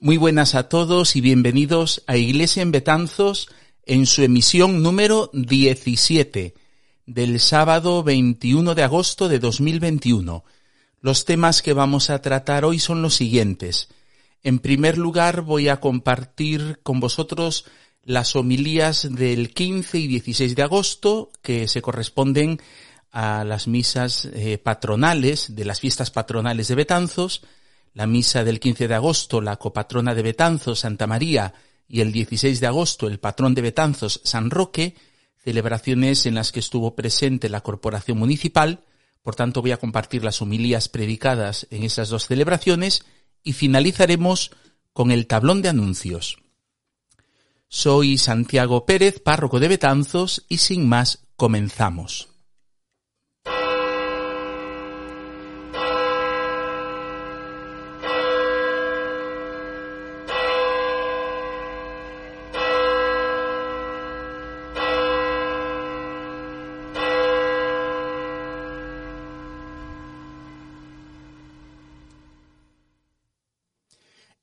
Muy buenas a todos y bienvenidos a Iglesia en Betanzos en su emisión número 17 del sábado 21 de agosto de 2021. Los temas que vamos a tratar hoy son los siguientes. En primer lugar voy a compartir con vosotros las homilías del 15 y 16 de agosto que se corresponden a las misas eh, patronales de las fiestas patronales de Betanzos la misa del 15 de agosto, la copatrona de Betanzos, Santa María, y el 16 de agosto, el patrón de Betanzos, San Roque, celebraciones en las que estuvo presente la corporación municipal, por tanto voy a compartir las homilías predicadas en esas dos celebraciones y finalizaremos con el tablón de anuncios. Soy Santiago Pérez, párroco de Betanzos, y sin más comenzamos.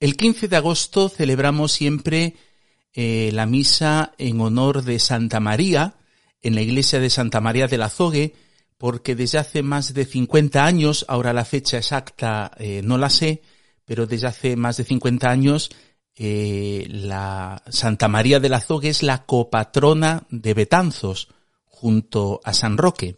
El 15 de agosto celebramos siempre eh, la misa en honor de Santa María en la iglesia de Santa María del Azogue, porque desde hace más de 50 años, ahora la fecha exacta eh, no la sé, pero desde hace más de 50 años eh, la Santa María del Azogue es la copatrona de Betanzos junto a San Roque.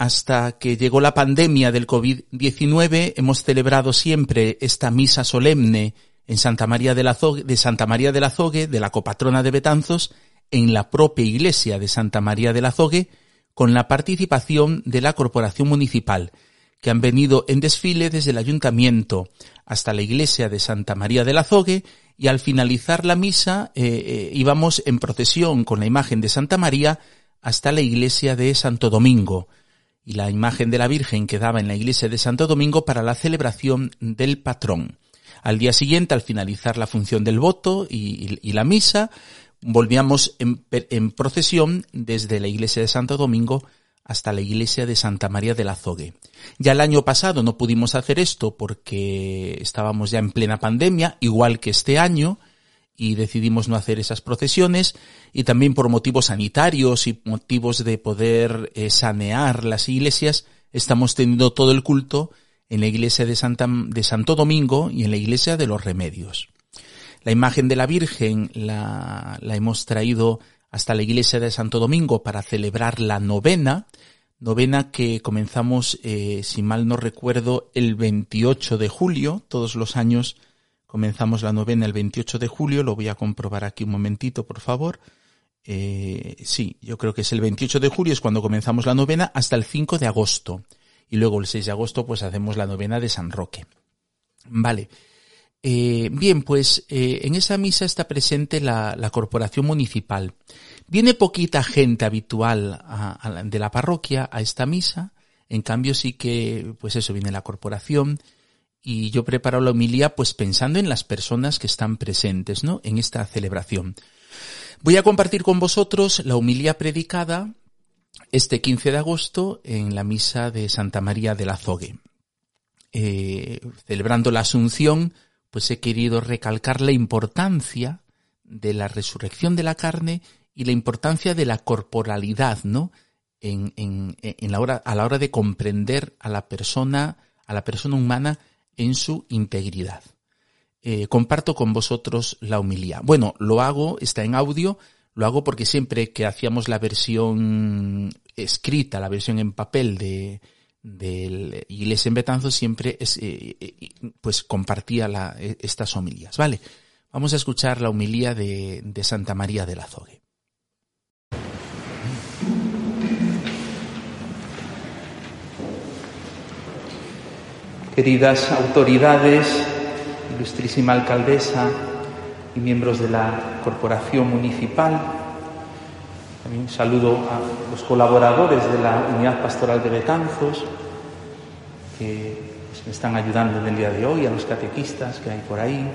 Hasta que llegó la pandemia del COVID-19 hemos celebrado siempre esta misa solemne en Santa María de, la de Santa María del Azogue, de la copatrona de Betanzos, en la propia iglesia de Santa María del Azogue, con la participación de la corporación municipal, que han venido en desfile desde el ayuntamiento hasta la iglesia de Santa María del Azogue y al finalizar la misa eh, eh, íbamos en procesión con la imagen de Santa María hasta la iglesia de Santo Domingo, y la imagen de la Virgen quedaba en la iglesia de Santo Domingo para la celebración del patrón. Al día siguiente, al finalizar la función del voto y, la misa, volvíamos en, en, procesión desde la iglesia de Santo Domingo hasta la iglesia de Santa María del Azogue. Ya el año pasado no pudimos hacer esto porque estábamos ya en plena pandemia, igual que este año, y decidimos no hacer esas procesiones y también por motivos sanitarios y motivos de poder eh, sanear las iglesias estamos teniendo todo el culto en la iglesia de, Santo Domingo y en la iglesia de los Remedios. La imagen de la Virgen la, la hemos traído hasta la iglesia de Santo Domingo para celebrar la novena, novena que comenzamos, eh, si mal no recuerdo, el 28 de julio, todos los años Comenzamos la novena el 28 de julio, lo voy a comprobar aquí un momentito, por favor. Eh, sí, yo creo que es el 28 de julio, es cuando comenzamos la novena, hasta el 5 de agosto. Y luego el 6 de agosto, pues hacemos la novena de San Roque. Vale. Eh, bien, pues eh, en esa misa está presente la, corporación municipal. Viene poquita gente habitual de la parroquia a esta misa, en cambio sí que, pues eso, viene la corporación, y yo preparo la homilía pues pensando en las personas que están presentes, ¿no? En esta celebración. Voy a compartir con vosotros la homilía predicada este 15 de agosto en la misa de Santa María del Azogue. Eh, celebrando la Asunción, pues he querido recalcar la importancia de la resurrección de la carne y la importancia de la corporalidad, ¿no? En, en, en la hora, a la hora de comprender a la persona, a la persona humana en su integridad. Eh, comparto con vosotros la humildad. Bueno, lo hago, está en audio, lo hago porque siempre que hacíamos la versión escrita, la versión en papel de, del Iglesia en Betanzo, siempre es, eh, eh, pues compartía la, estas homilías. Vale, vamos a escuchar la humilía de, de Santa María del Azogue. Queridas autoridades, ilustrísima alcaldesa y miembros de la corporación municipal. También saludo a los colaboradores de la unidad pastoral de Betanzos, que me están ayudando en el día de hoy, a los catequistas que hay por ahí.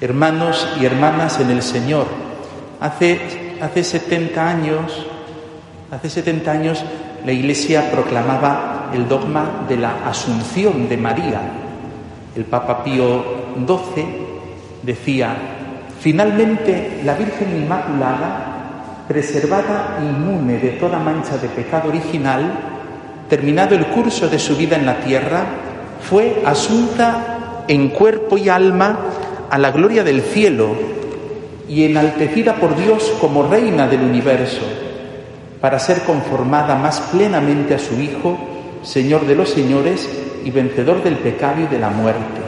Hermanos y hermanas en el Señor, hace, hace 70 años, hace 70 años la Iglesia proclamaba el dogma de la Asunción de María. El Papa Pío XII decía, finalmente la Virgen Inmaculada, preservada inmune de toda mancha de pecado original, terminado el curso de su vida en la tierra, fue asunta en cuerpo y alma a la gloria del cielo y enaltecida por Dios como reina del universo, para ser conformada más plenamente a su Hijo, Señor de los señores y vencedor del pecado y de la muerte.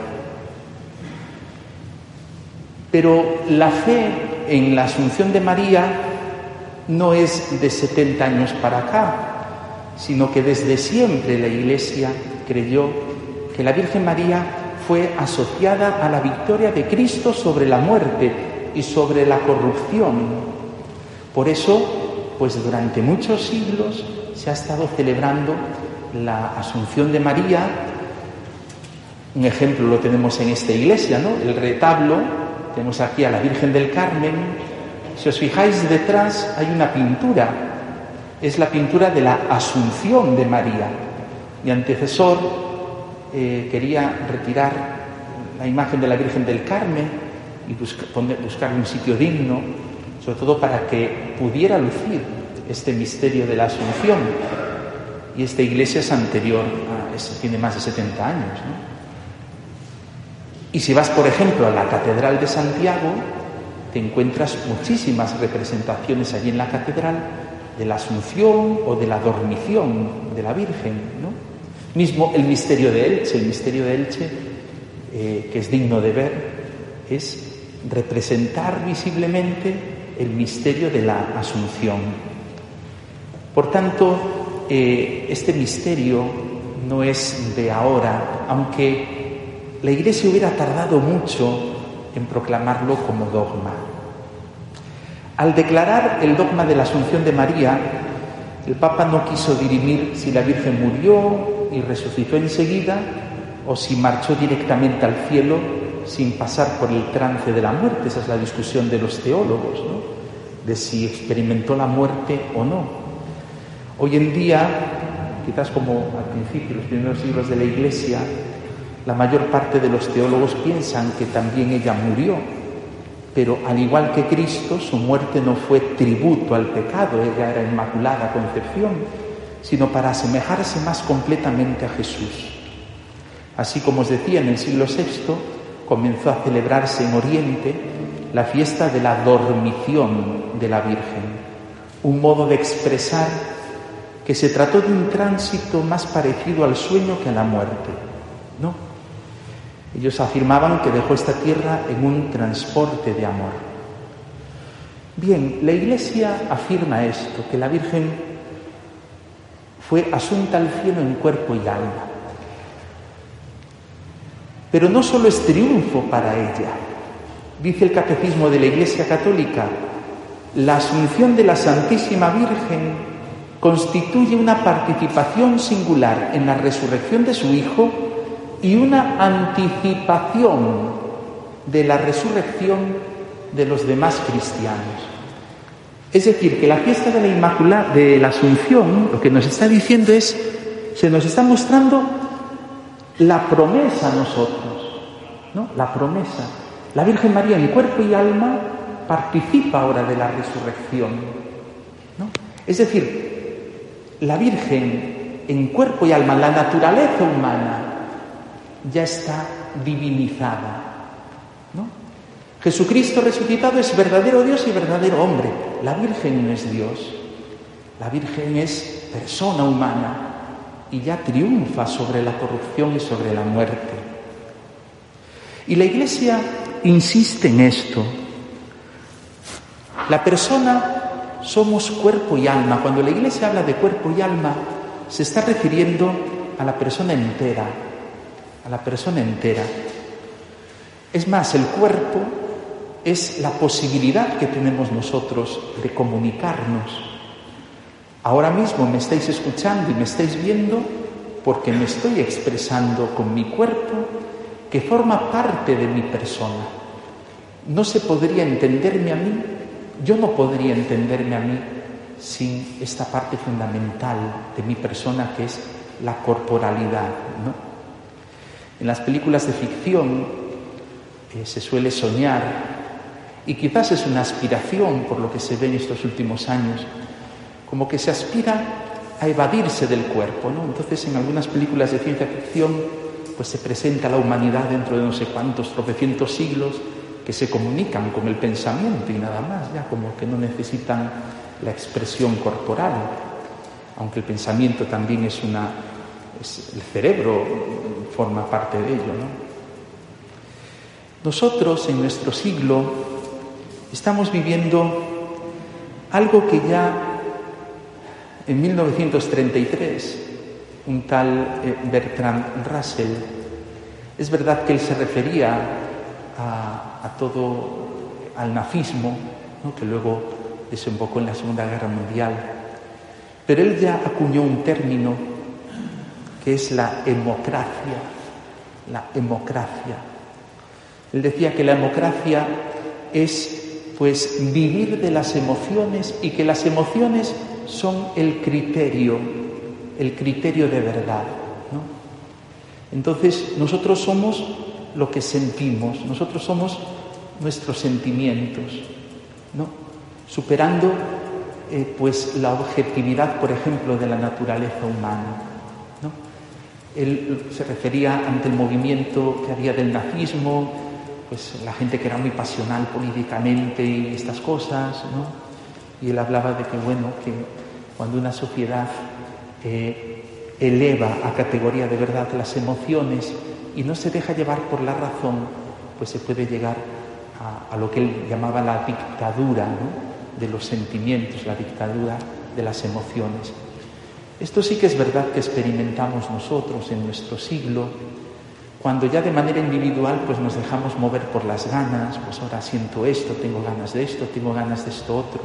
Pero la fe en la Asunción de María no es de 70 años para acá, sino que desde siempre la Iglesia creyó que la Virgen María fue asociada a la victoria de Cristo sobre la muerte y sobre la corrupción. Por eso, pues durante muchos siglos se ha estado celebrando la Asunción de María. Un ejemplo lo tenemos en esta iglesia, ¿no? El retablo, tenemos aquí a la Virgen del Carmen. Si os fijáis detrás hay una pintura, es la pintura de la Asunción de María. Mi antecesor eh, quería retirar la imagen de la Virgen del Carmen y buscar un sitio digno, sobre todo para que pudiera lucir este misterio de la Asunción. Y esta iglesia es anterior, tiene más de 70 años. Y si vas, por ejemplo, a la Catedral de Santiago, te encuentras muchísimas representaciones allí en la catedral de la Asunción o de la Dormición de la Virgen. ¿no? Mismo el misterio de Elche, el misterio de Elche, eh, que es digno de ver, es representar visiblemente el misterio de la Asunción. Por tanto, eh, este misterio no es de ahora, aunque la Iglesia hubiera tardado mucho en proclamarlo como dogma. Al declarar el dogma de la Asunción de María, el Papa no quiso dirimir si la Virgen murió y resucitó enseguida o si marchó directamente al cielo sin pasar por el trance de la muerte. Esa es la discusión de los teólogos, ¿no? de si experimentó la muerte o no. Hoy en día, quizás como al principio, los primeros siglos de la Iglesia, la mayor parte de los teólogos piensan que también ella murió, pero al igual que Cristo, su muerte no fue tributo al pecado, ella era inmaculada concepción, sino para asemejarse más completamente a Jesús. Así como os decía, en el siglo VI comenzó a celebrarse en Oriente la fiesta de la dormición de la Virgen, un modo de expresar que se trató de un tránsito más parecido al sueño que a la muerte. No. Ellos afirmaban que dejó esta tierra en un transporte de amor. Bien, la Iglesia afirma esto, que la Virgen fue asunta al cielo en cuerpo y alma. Pero no solo es triunfo para ella. Dice el Catecismo de la Iglesia Católica, la asunción de la Santísima Virgen constituye una participación singular en la resurrección de su Hijo y una anticipación de la resurrección de los demás cristianos. Es decir, que la fiesta de la Inmaculada, de la Asunción, lo que nos está diciendo es, se nos está mostrando la promesa a nosotros, ¿no? La promesa. La Virgen María en cuerpo y alma participa ahora de la resurrección, ¿no? Es decir, la Virgen en cuerpo y alma, la naturaleza humana, ya está divinizada, Jesucristo resucitado es verdadero Dios y verdadero hombre. La Virgen no es Dios. La Virgen es persona humana y ya triunfa sobre la corrupción y sobre la muerte. Y la Iglesia insiste en esto. La persona somos cuerpo y alma. Cuando la Iglesia habla de cuerpo y alma, se está refiriendo a la persona entera, a la persona entera. Es más, el cuerpo es la posibilidad que tenemos nosotros de comunicarnos. Ahora mismo me estáis escuchando y me estáis viendo porque me estoy expresando con mi cuerpo que forma parte de mi persona. No se podría entenderme a mí, yo no podría entenderme a mí sin esta parte fundamental de mi persona que es la corporalidad. En las películas de ficción eh, se suele soñar y quizás es una aspiración por lo que se ve en estos últimos años, como que se aspira a evadirse del cuerpo, ¿no? Entonces en algunas películas de ciencia ficción pues se presenta la humanidad dentro de no sé cuántos tropecientos siglos que se comunican con el pensamiento y nada más, ya como que no necesitan la expresión corporal, aunque el pensamiento también es una el cerebro forma parte de ello, ¿no? Nosotros en nuestro siglo estamos viviendo algo que ya en 1933 un tal eh, Bertrand Russell, es verdad que él se refería a, todo, al nazismo, que luego desembocó en la Segunda Guerra Mundial, pero él ya acuñó un término que es la democracia, la democracia. Él decía que la democracia es pues vivir de las emociones y que las emociones son el criterio, el criterio de verdad. Entonces nosotros somos lo que sentimos, nosotros somos nuestros sentimientos, ¿no? superando eh, pues la objetividad, por ejemplo, de la naturaleza humana. Él se refería ante el movimiento que había del nazismo, pues la gente que era muy pasional políticamente y estas cosas, ¿no? Y él hablaba de que, bueno, que cuando una sociedad eh, eleva a categoría de verdad las emociones y no se deja llevar por la razón, pues se puede llegar a, a lo que él llamaba la dictadura ¿no? de los sentimientos, la dictadura de las emociones. Esto sí que es verdad que experimentamos nosotros en nuestro siglo, cuando ya de manera individual pues nos dejamos mover por las ganas, pues ahora siento esto, tengo ganas de esto, tengo ganas de esto otro.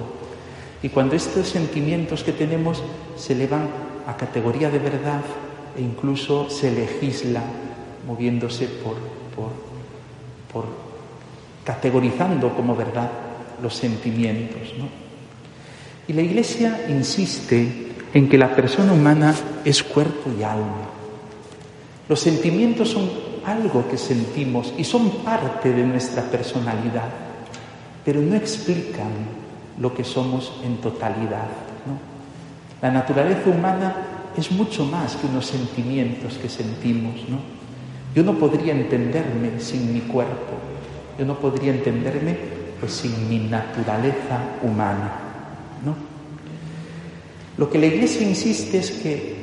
Y cuando estos sentimientos que tenemos se elevan a categoría de verdad e incluso se legisla moviéndose por, por, por categorizando como verdad los sentimientos. ¿no? Y la Iglesia insiste en que la persona humana es cuerpo y alma. Los sentimientos son algo que sentimos y son parte de nuestra personalidad, pero no explican lo que somos en totalidad. La naturaleza humana es mucho más que unos sentimientos que sentimos. ¿no? Yo no podría entenderme sin mi cuerpo, yo no podría entenderme pues, sin mi naturaleza humana. ¿no? Lo que la Iglesia insiste es que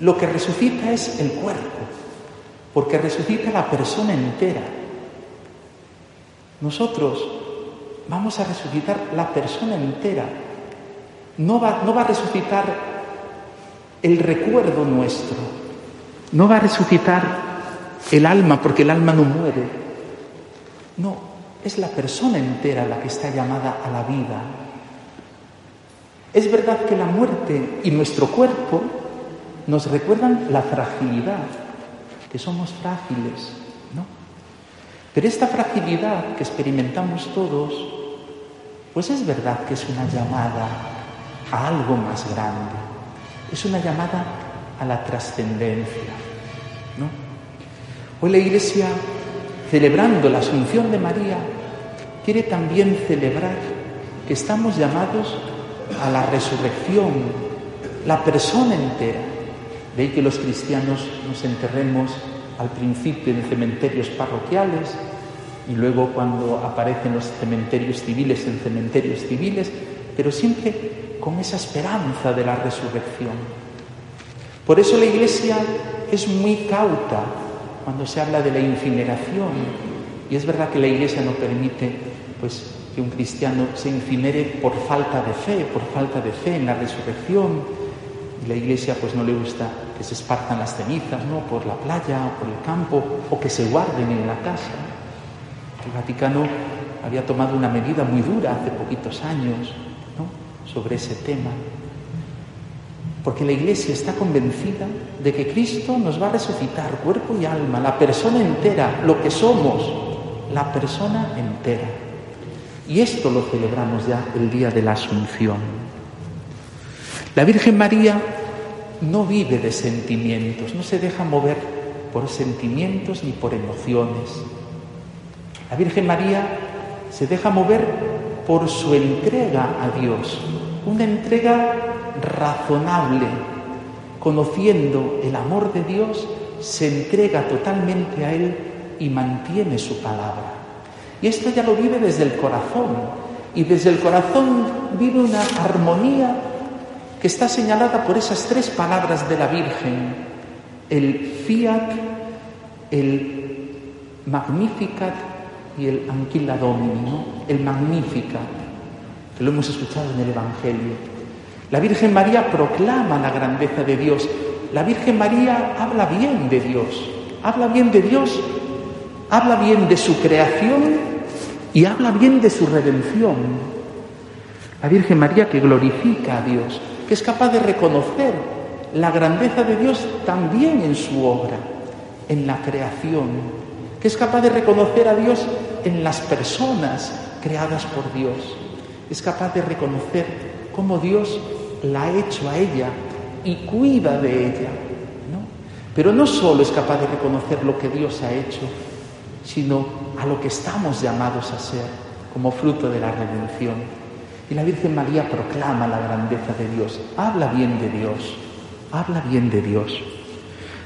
lo que resucita es el cuerpo porque resucita la persona entera. Nosotros vamos a resucitar la persona entera. No va, no va a resucitar el recuerdo nuestro, no va a resucitar el alma, porque el alma no muere. No, es la persona entera la que está llamada a la vida. Es verdad que la muerte y nuestro cuerpo nos recuerdan la fragilidad, que somos frágiles, ¿no? Pero esta fragilidad que experimentamos todos, pues es verdad que es una llamada a algo más grande, es una llamada a la trascendencia, ¿no? Hoy la Iglesia, celebrando la Asunción de María, quiere también celebrar que estamos llamados a la resurrección, la persona entera, de que los cristianos nos enterremos al principio en cementerios parroquiales y luego cuando aparecen los cementerios civiles en cementerios civiles, pero siempre con esa esperanza de la resurrección. Por eso la Iglesia es muy cauta cuando se habla de la incineración y es verdad que la Iglesia no permite pues que un cristiano se incinere por falta de fe, por falta de fe en la resurrección. Y la Iglesia pues no le gusta que se espartan las cenizas ¿no? por la playa o por el campo o que se guarden en la casa. El Vaticano había tomado una medida muy dura hace poquitos años sobre ese tema, porque la Iglesia está convencida de que Cristo nos va a resucitar cuerpo y alma, la persona entera, lo que somos, la persona entera. Y esto lo celebramos ya el día de la Asunción. La Virgen María no vive de sentimientos, no se deja mover por sentimientos ni por emociones. La Virgen María se deja mover por su entrega a Dios, una entrega razonable, conociendo el amor de Dios, se entrega totalmente a Él y mantiene su palabra. Y esto ya lo vive desde el corazón, y desde el corazón vive una armonía que está señalada por esas tres palabras de la Virgen, el fiat, el magnificat y el anquila domini, el magnificat, que lo hemos escuchado en el Evangelio. La Virgen María proclama la grandeza de Dios. La Virgen María habla bien de Dios, habla bien de Dios, habla bien de su creación y habla bien de su redención. La Virgen María que glorifica a Dios, que es capaz de reconocer la grandeza de Dios también en su obra, en la creación, que es capaz de reconocer a Dios en las personas creadas por Dios, es capaz de reconocer cómo Dios la ha hecho a ella y cuida de ella. ¿no? Pero no solo es capaz de reconocer lo que Dios ha hecho, sino a lo que estamos llamados a ser como fruto de la redención. Y la Virgen María proclama la grandeza de Dios, habla bien de Dios, habla bien de Dios.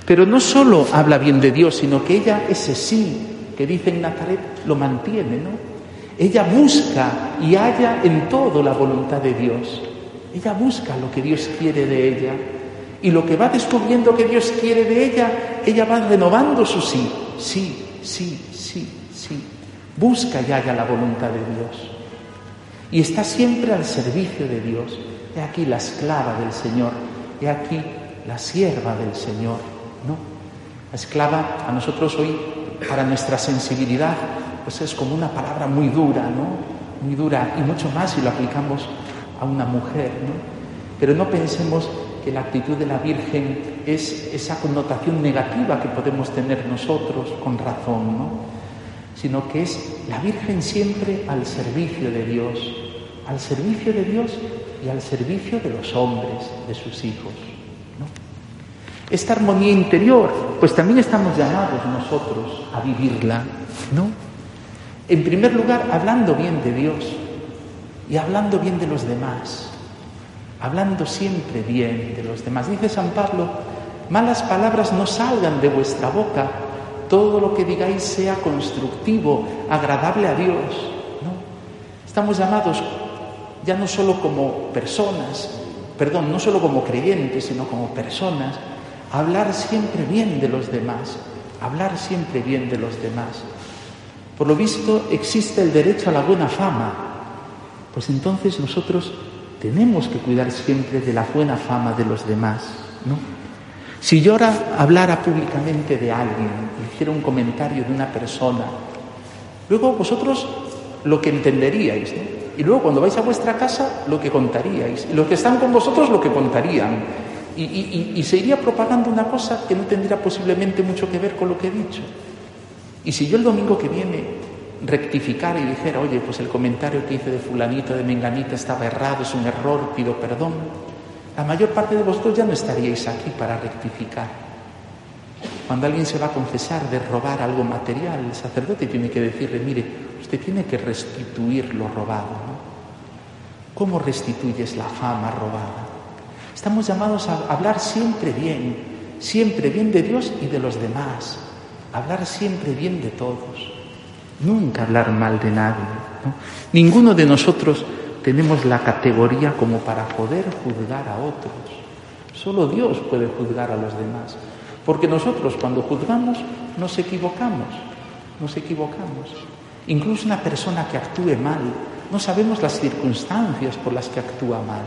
Pero no solo habla bien de Dios, sino que ella ese sí que dice en Nazaret lo mantiene, ¿no? Ella busca y halla en todo la voluntad de Dios. Ella busca lo que Dios quiere de ella. Y lo que va descubriendo que Dios quiere de ella, ella va renovando su sí. Sí, sí, sí, sí. Busca y halla la voluntad de Dios. Y está siempre al servicio de Dios. He aquí la esclava del Señor. He aquí la sierva del Señor. ¿No? La esclava a nosotros hoy, para nuestra sensibilidad, pues es como una palabra muy dura, ¿no? Muy dura. Y mucho más si lo aplicamos a una mujer, ¿no? Pero no pensemos que la actitud de la Virgen es esa connotación negativa que podemos tener nosotros con razón, ¿no? Sino que es la Virgen siempre al servicio de Dios, al servicio de Dios y al servicio de los hombres, de sus hijos. Esta armonía interior, pues también estamos llamados nosotros a vivirla, ¿no? En primer lugar, hablando bien de Dios y hablando bien de los demás hablando siempre bien de los demás. Dice San Pablo, malas palabras no salgan de vuestra boca, todo lo que digáis sea constructivo, agradable a Dios. ¿no? Estamos llamados ya no solo como personas, perdón, no solo como creyentes, sino como personas, hablar siempre bien de los demás, hablar siempre bien de los demás. Por lo visto existe el derecho a la buena fama, pues entonces nosotros tenemos que cuidar siempre de la buena fama de los demás, ¿no? Si yo ahora hablara públicamente de alguien, hiciera un comentario de una persona, luego vosotros lo que entenderíais, ¿no? Y luego cuando vais a vuestra casa, lo que contaríais. Y los que están con vosotros, lo que contarían. Y, se iría propagando una cosa que no tendría posiblemente mucho que ver con lo que he dicho. Y si yo el domingo que viene rectificar y dijera, oye, pues el comentario que hice de fulanito, de menganita estaba errado, es un error, pido perdón, la mayor parte de vosotros ya no estaríais aquí para rectificar. Cuando alguien se va a confesar de robar algo material, el sacerdote tiene que decirle, mire, usted tiene que restituir lo robado. ¿no? ¿Cómo restituyes la fama robada? Estamos llamados a hablar siempre bien, siempre bien de Dios y de los demás, hablar siempre bien de todos. Nunca hablar mal de nadie. Ninguno de nosotros tenemos la categoría como para poder juzgar a otros. Solo Dios puede juzgar a los demás. Porque nosotros cuando juzgamos nos equivocamos, nos equivocamos. Incluso una persona que actúe mal, no sabemos las circunstancias por las que actúa mal.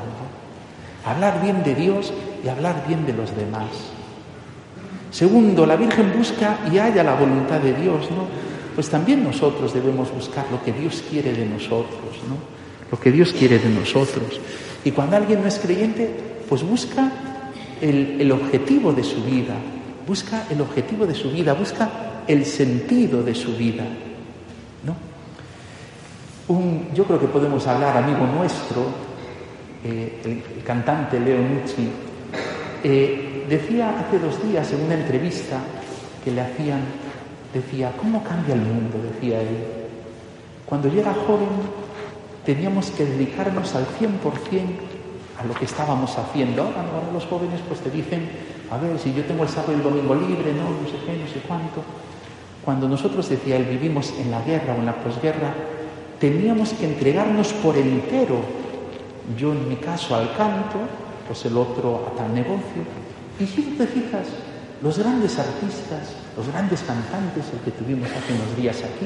Hablar bien de Dios y hablar bien de los demás. Segundo, la Virgen busca y halla la voluntad de Dios, ¿no? pues también nosotros debemos buscar lo que Dios quiere de nosotros, ¿no? Lo que Dios quiere de nosotros. Y cuando alguien no es creyente, pues busca el, objetivo de su vida, busca el objetivo de su vida, busca el sentido de su vida, ¿no? yo creo que podemos hablar, amigo nuestro, eh, el, cantante Leo Nucci, eh, decía hace dos días en una entrevista que le hacían Decía, ¿cómo cambia el mundo? Decía él. Cuando yo era joven teníamos que dedicarnos al 100% a lo que estábamos haciendo. Ahora, los jóvenes pues te dicen, a ver, si yo tengo el sábado y el domingo libre, no, no sé qué, no sé cuánto. Cuando nosotros, decía él, vivimos en la guerra o en la posguerra, teníamos que entregarnos por entero. Yo en mi caso al canto, pues el otro a tal negocio. Y si te fijas, los grandes artistas, los grandes cantantes, el que tuvimos hace unos días aquí,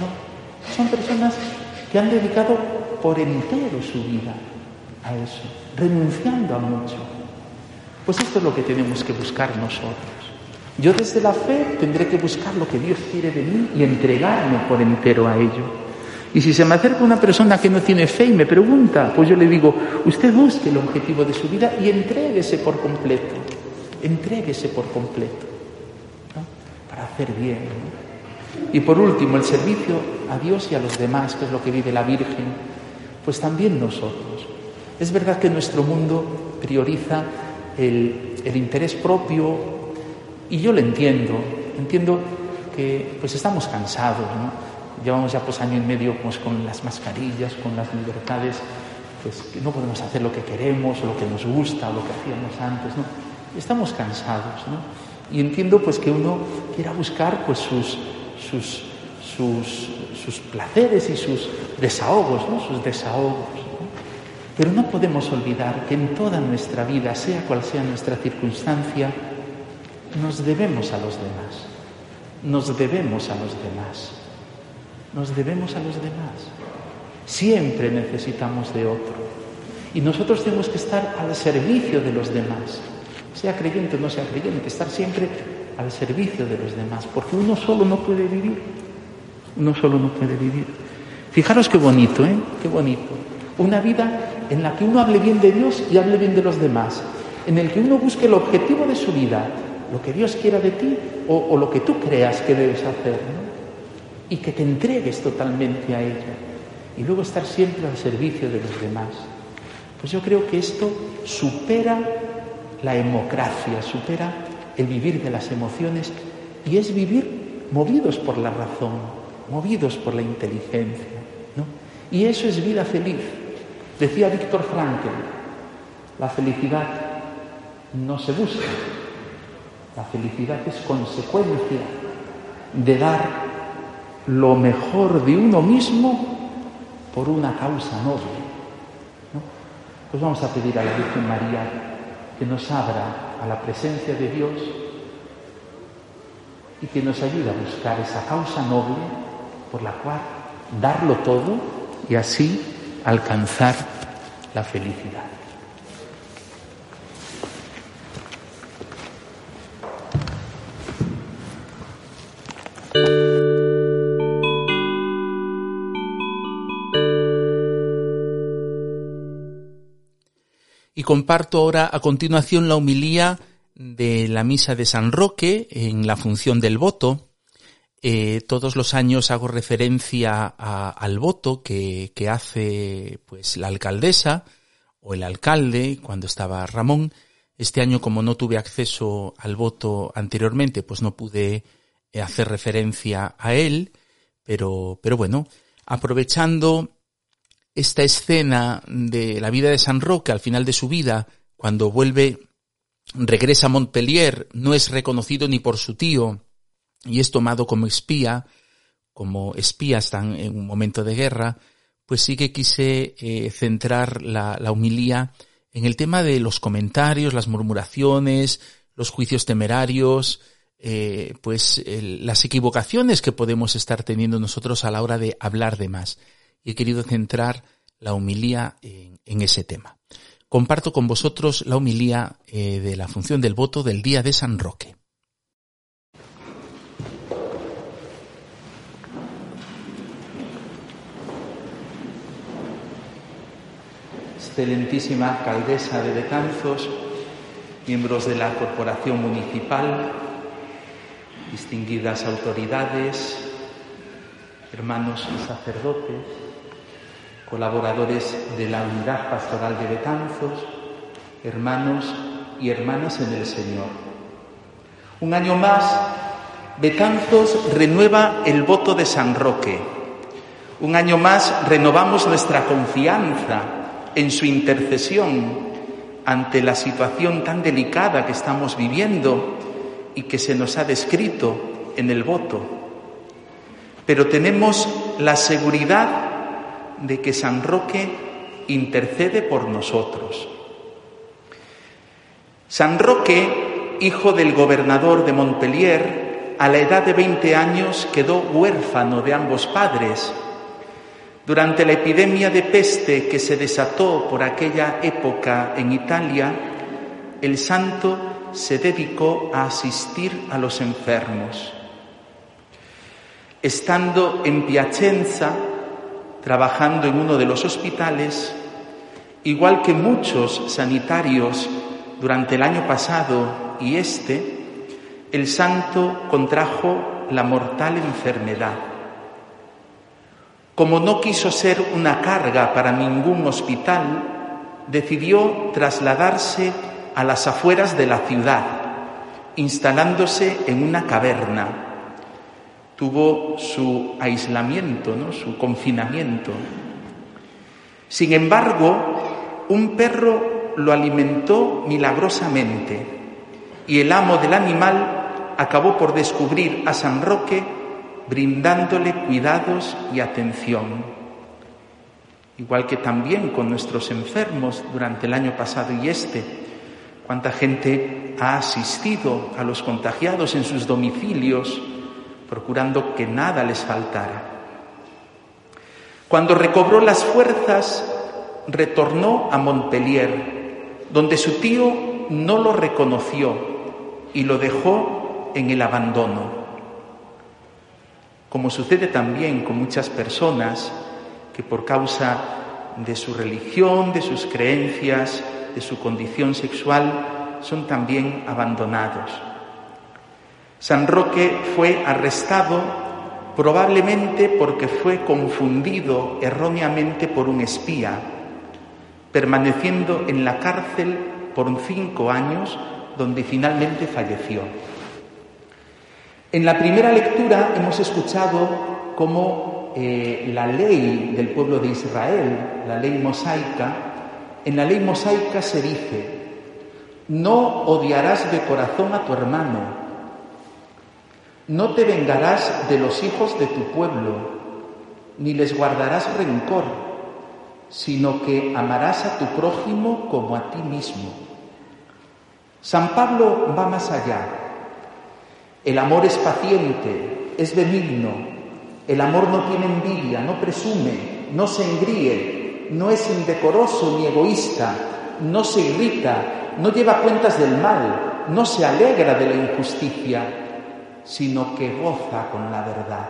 ¿no? son personas que han dedicado por entero su vida a eso, renunciando a mucho. Pues esto es lo que tenemos que buscar nosotros. Yo desde la fe tendré que buscar lo que Dios quiere de mí y entregarme por entero a ello. Y si se me acerca una persona que no tiene fe y me pregunta, pues yo le digo, usted busque el objetivo de su vida y entréguese por completo. Entréguese por completo. Para hacer bien. Y por último, el servicio a Dios y a los demás, que es lo que vive la Virgen, pues también nosotros. Es verdad que nuestro mundo prioriza el, el interés propio y yo lo entiendo. Entiendo que pues estamos cansados, ¿no? Llevamos ya pues año y medio pues, con las mascarillas, con las libertades, pues que no podemos hacer lo que queremos o lo que nos gusta lo que hacíamos antes, ¿no? Estamos cansados, ¿no? Y entiendo pues que uno quiera buscar pues sus, sus, sus, sus placeres y sus desahogos, ¿no? Sus desahogos. Pero no podemos olvidar que en toda nuestra vida, sea cual sea nuestra circunstancia, nos debemos a los demás. Nos debemos a los demás nos debemos a los demás. Siempre necesitamos de otro. Y nosotros tenemos que estar al servicio de los demás. Sea creyente o no sea creyente, estar siempre al servicio de los demás. Porque uno solo no puede vivir. Uno solo no puede vivir. Fijaros qué bonito, ¿eh? Qué bonito. Una vida en la que uno hable bien de Dios y hable bien de los demás. En el que uno busque el objetivo de su vida, lo que Dios quiera de ti o, lo que tú creas que debes hacer. ¿no? Y que te entregues totalmente a ella y luego estar siempre al servicio de los demás. Pues yo creo que esto supera la democracia, supera el vivir de las emociones y es vivir movidos por la razón, movidos por la inteligencia. ¿no? Y eso es vida feliz. Decía Víctor Frankl, la felicidad no se busca, la felicidad es consecuencia de dar lo mejor de uno mismo por una causa noble. Pues vamos a pedir a la Virgen María que nos abra a la presencia de Dios y que nos ayude a buscar esa causa noble por la cual darlo todo y así alcanzar la felicidad. Comparto ahora a continuación la humilía de la misa de San Roque en la función del voto. Eh, todos los años hago referencia al voto que, que hace pues la alcaldesa o el alcalde cuando estaba Ramón. Este año, como no tuve acceso al voto anteriormente, pues no pude eh, hacer referencia a él, pero, pero bueno, aprovechando esta escena de la vida de San Roque al final de su vida, cuando vuelve, regresa a Montpellier, no es reconocido ni por su tío y es tomado como espía, como espía están en un momento de guerra, pues sí que quise eh, centrar la, la humilía en el tema de los comentarios, las murmuraciones, los juicios temerarios, eh, pues las equivocaciones que podemos estar teniendo nosotros a la hora de hablar de más y he querido centrar la humilía en, ese tema. Comparto con vosotros la humilía eh, de la función del voto del día de San Roque. Excelentísima alcaldesa de Betanzos, miembros de la Corporación Municipal, distinguidas autoridades, hermanos y sacerdotes, colaboradores de la Unidad Pastoral de Betanzos, hermanos y hermanas en el Señor. Un año más, Betanzos renueva el voto de San Roque, Un año más renovamos nuestra confianza en su intercesión ante la situación tan delicada que estamos viviendo y que se nos ha descrito en el voto. Pero tenemos la seguridad de que San Roque intercede por nosotros. San Roque, hijo del gobernador de Montpellier, a la edad de 20 años quedó huérfano de ambos padres. Durante la epidemia de peste que se desató por aquella época en Italia, el santo se dedicó a asistir a los enfermos. Estando en Piacenza, trabajando en uno de los hospitales, igual que muchos sanitarios durante el año pasado y este, el santo contrajo la mortal enfermedad. Como no quiso ser una carga para ningún hospital, decidió trasladarse a las afueras de la ciudad, instalándose en una caverna tuvo su aislamiento, ¿no? su confinamiento. Sin embargo, un perro lo alimentó milagrosamente y el amo del animal acabó por descubrir a San Roque brindándole cuidados y atención. Igual que también con nuestros enfermos durante el año pasado y este, cuánta gente ha asistido a los contagiados en sus domicilios, procurando que nada les faltara. Cuando recobró las fuerzas, retornó a Montpellier, donde su tío no lo reconoció y lo dejó en el abandono. Como sucede también con muchas personas que por causa de su religión, de sus creencias, de su condición sexual, son también abandonados. San Roque fue arrestado probablemente porque fue confundido erróneamente por un espía, permaneciendo en la cárcel por cinco años, donde finalmente falleció. En la primera lectura hemos escuchado cómo eh, la ley del pueblo de Israel, la ley mosaica, en la ley mosaica se dice, no odiarás de corazón a tu hermano, no te vengarás de los hijos de tu pueblo, ni les guardarás rencor, sino que amarás a tu prójimo como a ti mismo. San Pablo va más allá. El amor es paciente, es benigno, el amor no tiene envidia, no presume, no se engríe, no es indecoroso ni egoísta, no se irrita, no lleva cuentas del mal, no se alegra de la injusticia sino que goza con la verdad.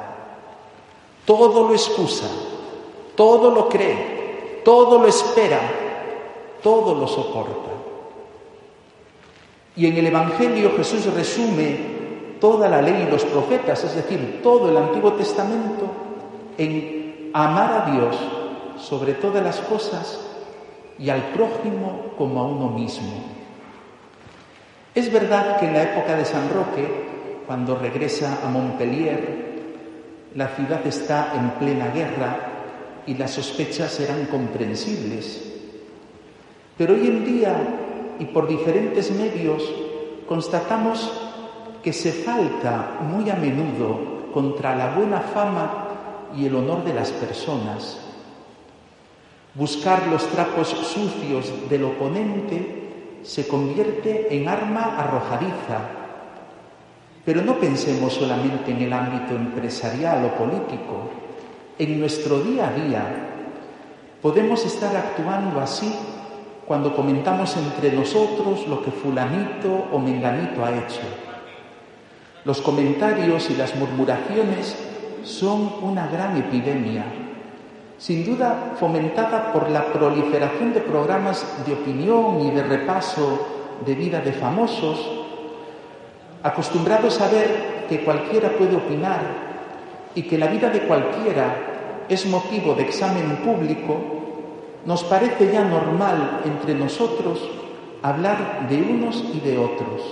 Todo lo excusa, todo lo cree, todo lo espera, todo lo soporta. Y en el Evangelio Jesús resume toda la ley y los profetas, es decir, todo el Antiguo Testamento, en amar a Dios sobre todas las cosas y al prójimo como a uno mismo. Es verdad que en la época de San Roque cuando regresa a Montpellier, la ciudad está en plena guerra y las sospechas eran comprensibles. Pero hoy en día, y por diferentes medios, constatamos que se falta muy a menudo contra la buena fama y el honor de las personas. Buscar los trapos sucios del oponente se convierte en arma arrojadiza pero no pensemos solamente en el ámbito empresarial o político. En nuestro día a día podemos estar actuando así cuando comentamos entre nosotros lo que fulanito o menganito ha hecho. Los comentarios y las murmuraciones son una gran epidemia, sin duda fomentada por la proliferación de programas de opinión y de repaso de vida de famosos acostumbrados a ver que cualquiera puede opinar y que la vida de cualquiera es motivo de examen público, nos parece ya normal entre nosotros hablar de unos y de otros.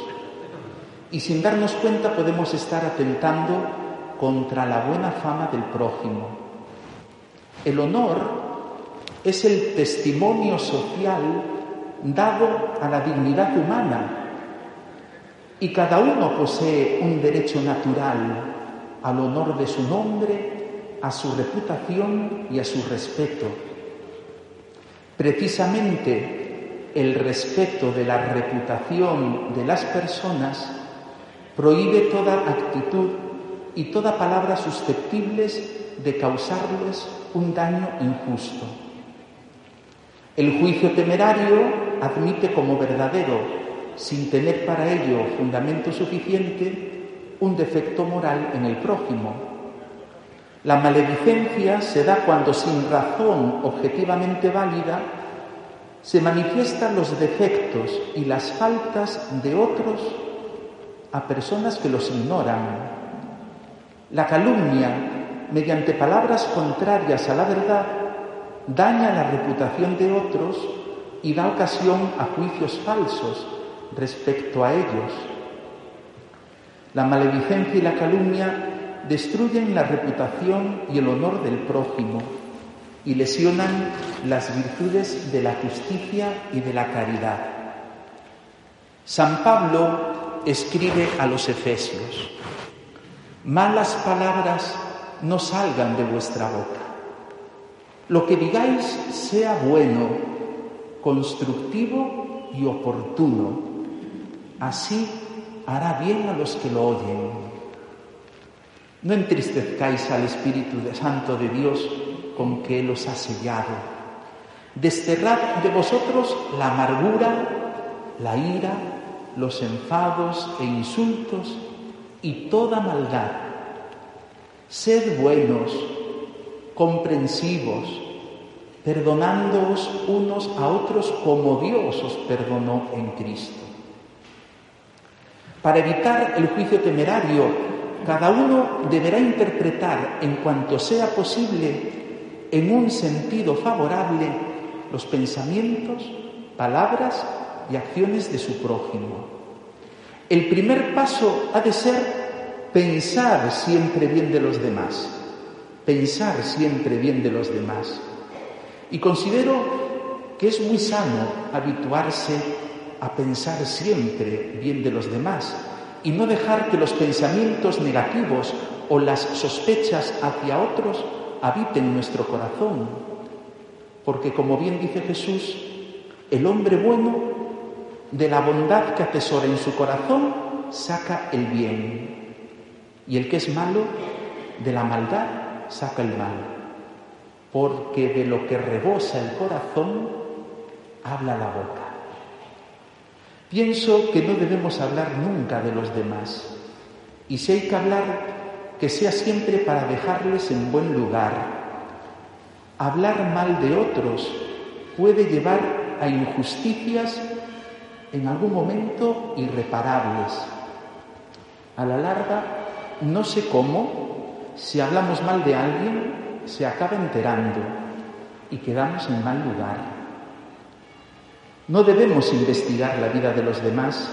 Y sin darnos cuenta podemos estar atentando contra la buena fama del prójimo. El honor es el testimonio social dado a la dignidad humana y cada uno posee un derecho natural al honor de su nombre, a su reputación y a su respeto. Precisamente el respeto de la reputación de las personas prohíbe toda actitud y toda palabra susceptibles de causarles un daño injusto. El juicio temerario admite como verdadero, sin tener para ello fundamento suficiente, un defecto moral en el prójimo. La maledicencia se da cuando sin razón objetivamente válida se manifiestan los defectos y las faltas de otros a personas que los ignoran. La calumnia, mediante palabras contrarias a la verdad, daña la reputación de otros y da ocasión a juicios falsos respecto a ellos. La maledicencia y la calumnia destruyen la reputación y el honor del prójimo y lesionan las virtudes de la justicia y de la caridad. San Pablo escribe a los Efesios, malas palabras no salgan de vuestra boca lo que digáis sea bueno, constructivo y oportuno. Así hará bien a los que lo oyen. No entristezcáis al Espíritu Santo de Dios con que Él os ha sellado. Desterrad de vosotros la amargura, la ira, los enfados e insultos y toda maldad. Sed buenos, comprensivos, perdonándoos unos a otros como Dios os perdonó en Cristo. Para evitar el juicio temerario, cada uno deberá interpretar en cuanto sea posible en un sentido favorable los pensamientos, palabras y acciones de su prójimo. El primer paso ha de ser pensar siempre bien de los demás pensar siempre bien de los demás. Y considero que es muy sano habituarse a pensar siempre bien de los demás y no dejar que los pensamientos negativos o las sospechas hacia otros habiten en nuestro corazón. Porque como bien dice Jesús, el hombre bueno de la bondad que atesora en su corazón saca el bien y el que es malo de la maldad saca el mal, porque de lo que rebosa el corazón habla la boca. Pienso que no debemos hablar nunca de los demás, y si hay que hablar, que sea siempre para dejarles en buen lugar. Hablar mal de otros puede llevar a injusticias en algún momento irreparables. A la larga, no sé cómo, si hablamos mal de alguien, se acaba enterando y quedamos en mal lugar. No debemos investigar la vida de los demás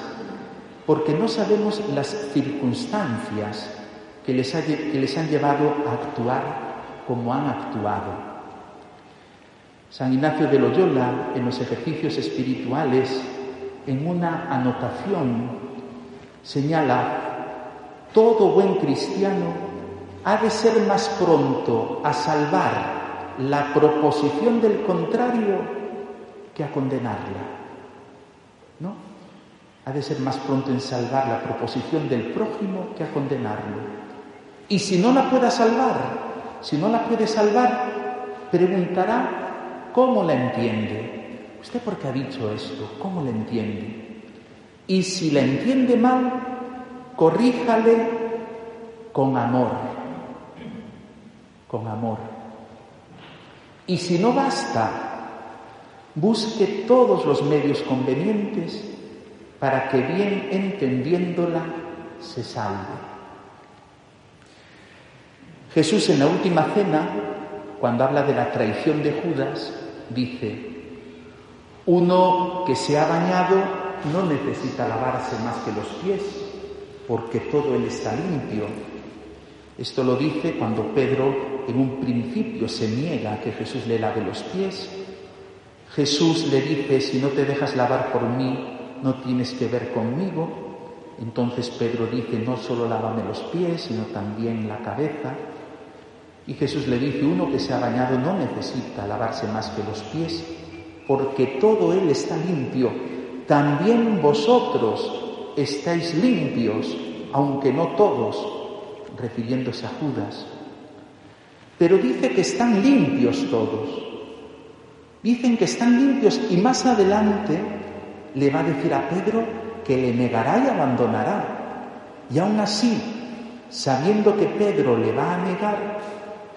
porque no sabemos las circunstancias que les, han llevado a actuar como han actuado. San Ignacio de Loyola, en los ejercicios espirituales, en una anotación, señala, todo buen cristiano ha de ser más pronto a salvar la proposición del contrario que a condenarla. ¿No? Ha de ser más pronto en salvar la proposición del prójimo que a condenarlo. Y si no la pueda salvar, si no la puede salvar, preguntará cómo la entiende. ¿Usted por qué ha dicho esto? ¿Cómo la entiende? Y si la entiende mal, corríjale con amor con amor. Y si no basta, busque todos los medios convenientes para que bien entendiéndola se salve. Jesús en la última cena, cuando habla de la traición de Judas, dice, uno que se ha bañado no necesita lavarse más que los pies, porque todo él está limpio. Esto lo dice cuando Pedro en un principio se niega a que Jesús le lave los pies. Jesús le dice, si no te dejas lavar por mí, no tienes que ver conmigo. Entonces Pedro dice, no solo lávame los pies, sino también la cabeza. Y Jesús le dice, uno que se ha bañado no necesita lavarse más que los pies, porque todo él está limpio. También vosotros estáis limpios, aunque no todos, refiriéndose a Judas. Pero dice que están limpios todos. Dicen que están limpios y más adelante le va a decir a Pedro que le negará y abandonará. Y aún así, sabiendo que Pedro le va a negar,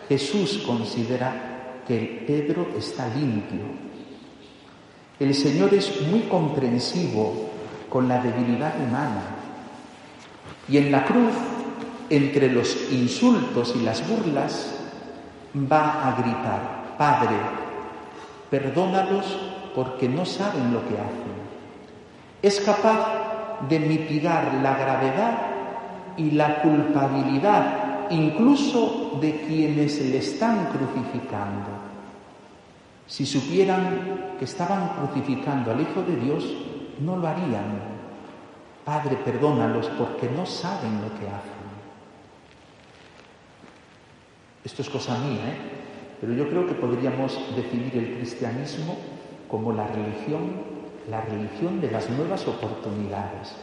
Jesús considera que Pedro está limpio. El Señor es muy comprensivo con la debilidad humana. Y en la cruz, entre los insultos y las burlas, va a gritar, Padre, perdónalos porque no saben lo que hacen. Es capaz de mitigar la gravedad y la culpabilidad incluso de quienes le están crucificando. Si supieran que estaban crucificando al Hijo de Dios, no lo harían. Padre, perdónalos porque no saben lo que hacen. Esto es cosa mía, ¿eh? Pero yo creo que podríamos definir el cristianismo como la religión, la religión de las nuevas oportunidades,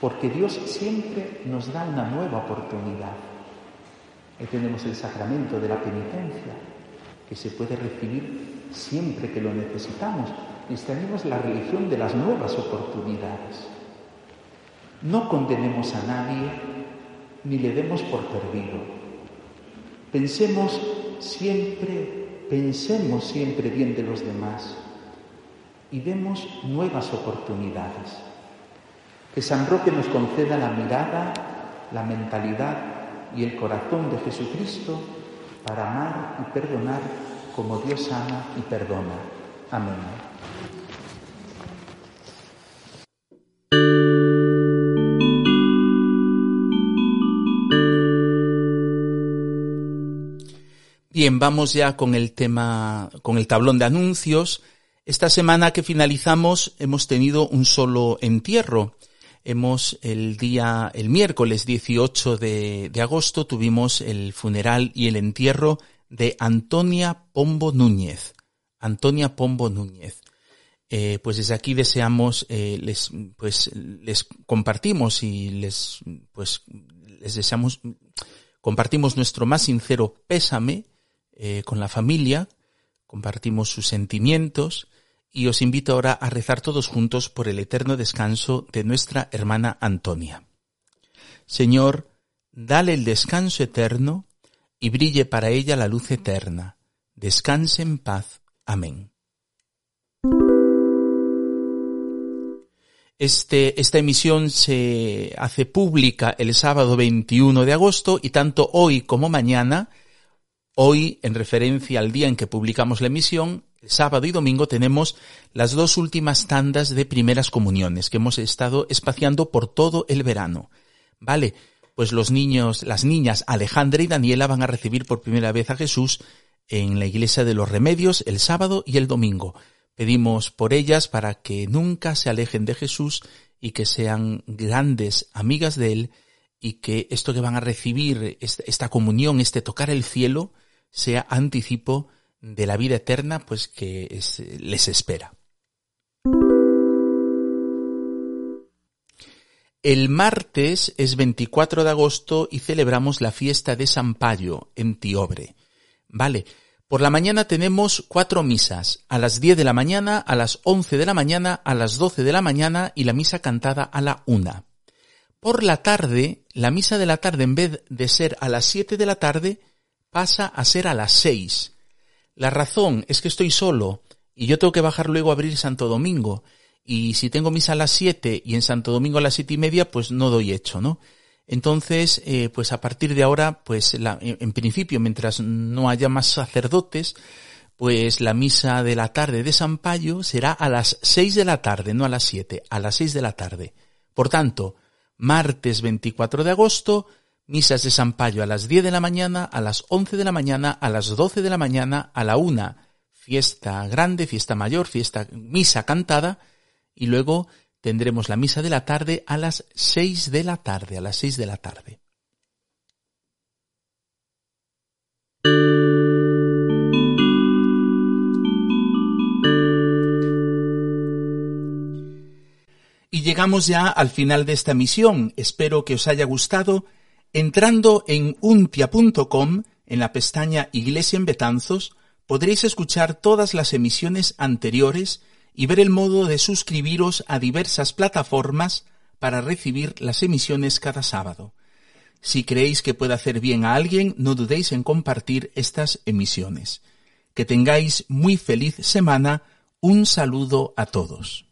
porque Dios siempre nos da una nueva oportunidad. Ahí tenemos el sacramento de la penitencia, que se puede recibir siempre que lo necesitamos. es la religión de las nuevas oportunidades. No condenemos a nadie ni le demos por perdido. Pensemos siempre, pensemos siempre bien de los demás y demos nuevas oportunidades. Que San Roque nos conceda la mirada, la mentalidad y el corazón de Jesucristo para amar y perdonar como Dios ama y perdona. Amén. Bien, vamos ya con el tema, con el tablón de anuncios. Esta semana que finalizamos hemos tenido un solo entierro. Hemos el día, el miércoles 18 de, agosto tuvimos el funeral y el entierro de Antonia Pombo Núñez. Antonia Pombo Núñez. Eh, pues desde aquí deseamos, eh, les, pues les compartimos y les, pues les deseamos, compartimos nuestro más sincero pésame eh, con la familia, compartimos sus sentimientos y os invito ahora a rezar todos juntos por el eterno descanso de nuestra hermana Antonia. Señor, dale el descanso eterno y brille para ella la luz eterna. Descanse en paz. Amén. Este, esta emisión se hace pública el sábado 21 de agosto y tanto hoy como mañana Hoy, en referencia al día en que publicamos la emisión, sábado y domingo tenemos las dos últimas tandas de primeras comuniones que hemos estado espaciando por todo el verano. Vale, pues los niños, las niñas Alejandra y Daniela van a recibir por primera vez a Jesús en la iglesia de los remedios el sábado y el domingo. Pedimos por ellas para que nunca se alejen de Jesús y que sean grandes amigas de Él y que esto que van a recibir, esta comunión, este tocar el cielo, sea anticipo de la vida eterna pues que les espera. El martes es 24 de agosto y celebramos la fiesta de San Payo en Tiobre. Vale, por la mañana tenemos cuatro misas, a las 10 de la mañana, a las 11 de la mañana, a las 12 de la mañana y la misa cantada a la una. Por la tarde, la misa de la tarde en vez de ser a las 7 de la tarde, pasa a ser a las seis. La razón es que estoy solo y yo tengo que bajar luego a abrir Santo Domingo. Y si tengo misa a las siete y en Santo Domingo a las siete y media, pues no doy hecho, ¿no? Entonces, eh, pues a partir de ahora, pues en principio, mientras no haya más sacerdotes, pues la misa de la tarde de San Payo será a las seis de la tarde, no a las siete, a las seis de la tarde. Por tanto, martes 24 de agosto, misas de San Payo a las 10 de la mañana, a las 11 de la mañana, a las 12 de la mañana, a la una, fiesta grande, fiesta mayor, fiesta, misa cantada, y luego tendremos la misa de la tarde a las 6 de la tarde, a las 6 de la tarde. Y llegamos ya al final de esta misión. Espero que os haya gustado Entrando en untia.com, en la pestaña Iglesia en Betanzos, podréis escuchar todas las emisiones anteriores y ver el modo de suscribiros a diversas plataformas para recibir las emisiones cada sábado. Si creéis que puede hacer bien a alguien, no dudéis en compartir estas emisiones. Que tengáis muy feliz semana. Un saludo a todos.